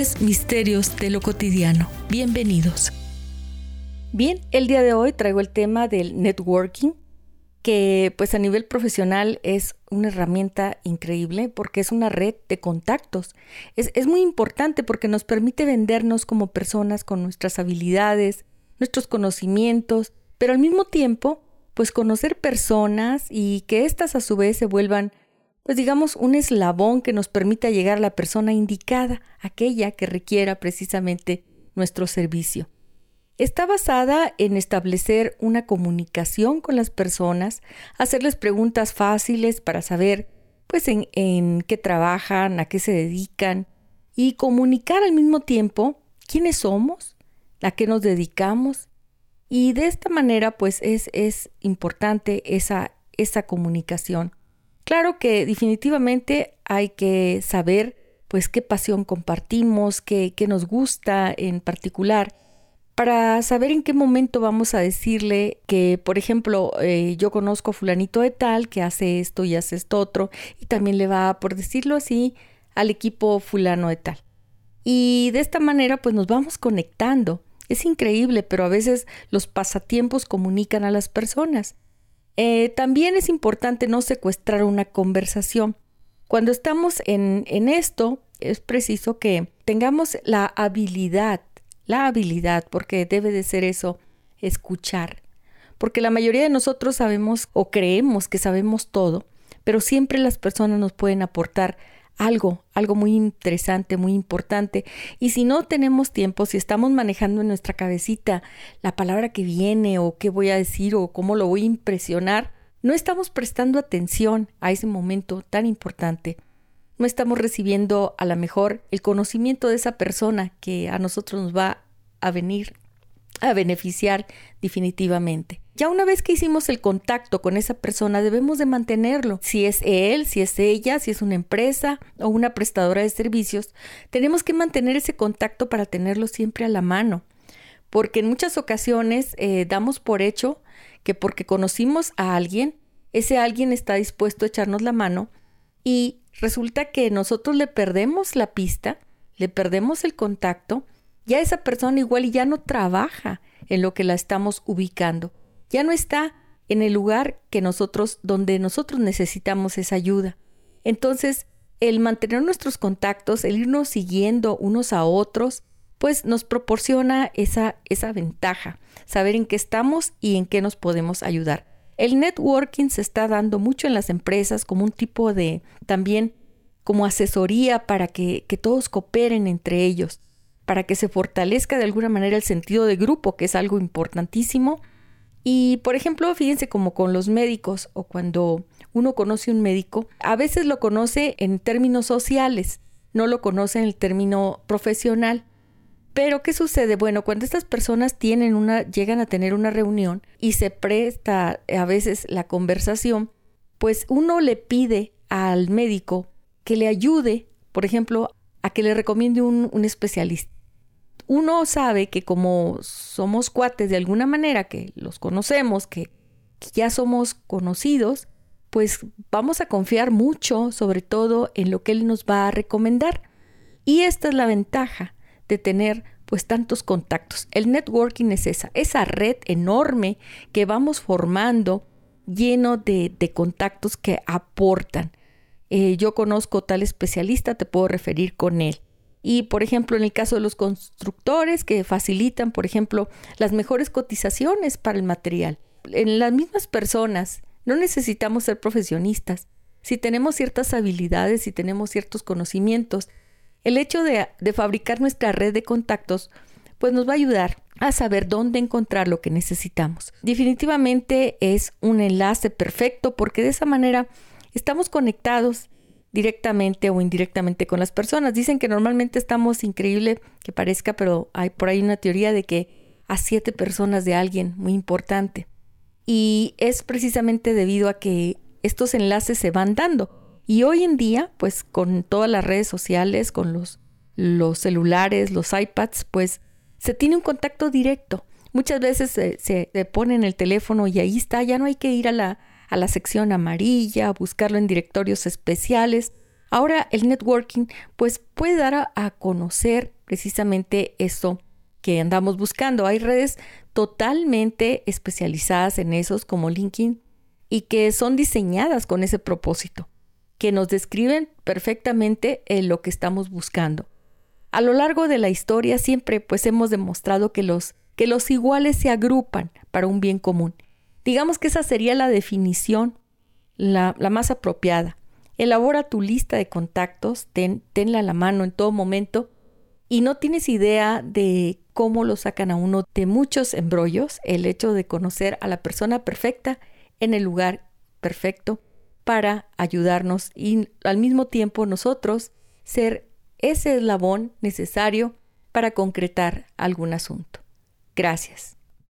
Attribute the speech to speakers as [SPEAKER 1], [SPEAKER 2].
[SPEAKER 1] Misterios de lo Cotidiano. Bienvenidos. Bien, el día de hoy traigo el tema del networking, que pues a nivel profesional es una herramienta increíble porque es una red de contactos. Es, es, muy importante porque nos permite vendernos como personas con nuestras habilidades, nuestros conocimientos, pero al mismo tiempo pues conocer personas y que éstas a su vez se vuelvan pues digamos un eslabón que nos permita llegar a la persona indicada, aquella que requiera precisamente nuestro servicio. Está basada en establecer una comunicación con las personas, hacerles preguntas fáciles para saber pues en, en qué trabajan, a qué se dedican y comunicar al mismo tiempo quiénes somos, a qué nos dedicamos y de esta manera pues es, es importante esa, esa comunicación. Claro que definitivamente hay que saber pues qué pasión compartimos, qué, qué nos gusta en particular para saber en qué momento vamos a decirle que, por ejemplo, eh, yo conozco a fulanito de tal que hace esto y hace esto otro, y también le va, por decirlo así, al equipo fulano de tal. Y de esta manera, pues nos vamos conectando. Es increíble, pero a veces los pasatiempos comunican a las personas. Eh, también es importante no secuestrar una conversación. Cuando estamos en, en esto, es preciso que tengamos la habilidad la habilidad, porque debe de ser eso, escuchar. Porque la mayoría de nosotros sabemos o creemos que sabemos todo, pero siempre las personas nos pueden aportar algo, algo muy interesante, muy importante. Y si no tenemos tiempo, si estamos manejando en nuestra cabecita la palabra que viene o qué voy a decir o cómo lo voy a impresionar, no estamos prestando atención a ese momento tan importante no estamos recibiendo a lo mejor el conocimiento de esa persona que a nosotros nos va a venir a beneficiar definitivamente. Ya una vez que hicimos el contacto con esa persona, debemos de mantenerlo. Si es él, si es ella, si es una empresa o una prestadora de servicios, tenemos que mantener ese contacto para tenerlo siempre a la mano. Porque en muchas ocasiones eh, damos por hecho que porque conocimos a alguien, ese alguien está dispuesto a echarnos la mano y resulta que nosotros le perdemos la pista, le perdemos el contacto, ya esa persona igual ya no trabaja en lo que la estamos ubicando, ya no está en el lugar que nosotros, donde nosotros necesitamos esa ayuda. Entonces, el mantener nuestros contactos, el irnos siguiendo unos a otros, pues nos proporciona esa, esa ventaja, saber en qué estamos y en qué nos podemos ayudar. El networking se está dando mucho en las empresas como un tipo de también como asesoría para que, que todos cooperen entre ellos, para que se fortalezca de alguna manera el sentido de grupo, que es algo importantísimo. Y, por ejemplo, fíjense como con los médicos o cuando uno conoce un médico, a veces lo conoce en términos sociales, no lo conoce en el término profesional. Pero, ¿qué sucede? Bueno, cuando estas personas tienen una, llegan a tener una reunión y se presta a veces la conversación, pues uno le pide al médico que le ayude, por ejemplo, a que le recomiende un, un especialista. Uno sabe que como somos cuates de alguna manera, que los conocemos, que, ya somos conocidos, pues vamos a confiar mucho, sobre todo en lo que él nos va a recomendar. Y esta es la ventaja de tener pues tantos contactos. El networking es esa, esa red enorme que vamos formando lleno de, de contactos que aportan. Eh, yo conozco tal especialista, te puedo referir con él. Y, por ejemplo, en el caso de los constructores que facilitan, por ejemplo, las mejores cotizaciones para el material. En las mismas personas, no necesitamos ser profesionistas. Si tenemos ciertas habilidades, si tenemos ciertos conocimientos, el hecho de, fabricar nuestra red de contactos pues nos va a ayudar a saber dónde encontrar lo que necesitamos. Definitivamente es un enlace perfecto porque de esa manera estamos conectados directamente o indirectamente con las personas. Dicen que normalmente estamos increíble que parezca, pero hay por ahí una teoría de que a siete personas de alguien muy importante. Y es precisamente debido a que estos enlaces se van dando. Y hoy en día, pues con todas las redes sociales, con los, los celulares, los iPads, pues se tiene un contacto directo. Muchas veces se, se, pone en el teléfono y ahí está, ya no hay que ir a la, a la sección amarilla, buscarlo en directorios especiales. Ahora el networking pues puede dar a, conocer precisamente eso que andamos buscando. Hay redes totalmente especializadas en esos como LinkedIn y que son diseñadas con ese propósito, que nos describen perfectamente lo que estamos buscando. A lo largo de la historia siempre pues hemos demostrado que los, que los iguales se agrupan para un bien común Digamos que esa sería la definición, la, más apropiada. Elabora tu lista de contactos, tenla a la mano en todo momento y no tienes idea de cómo lo sacan a uno de muchos embrollos el hecho de conocer a la persona perfecta en el lugar perfecto para ayudarnos y al mismo tiempo nosotros ser ese eslabón necesario para concretar algún asunto. Gracias.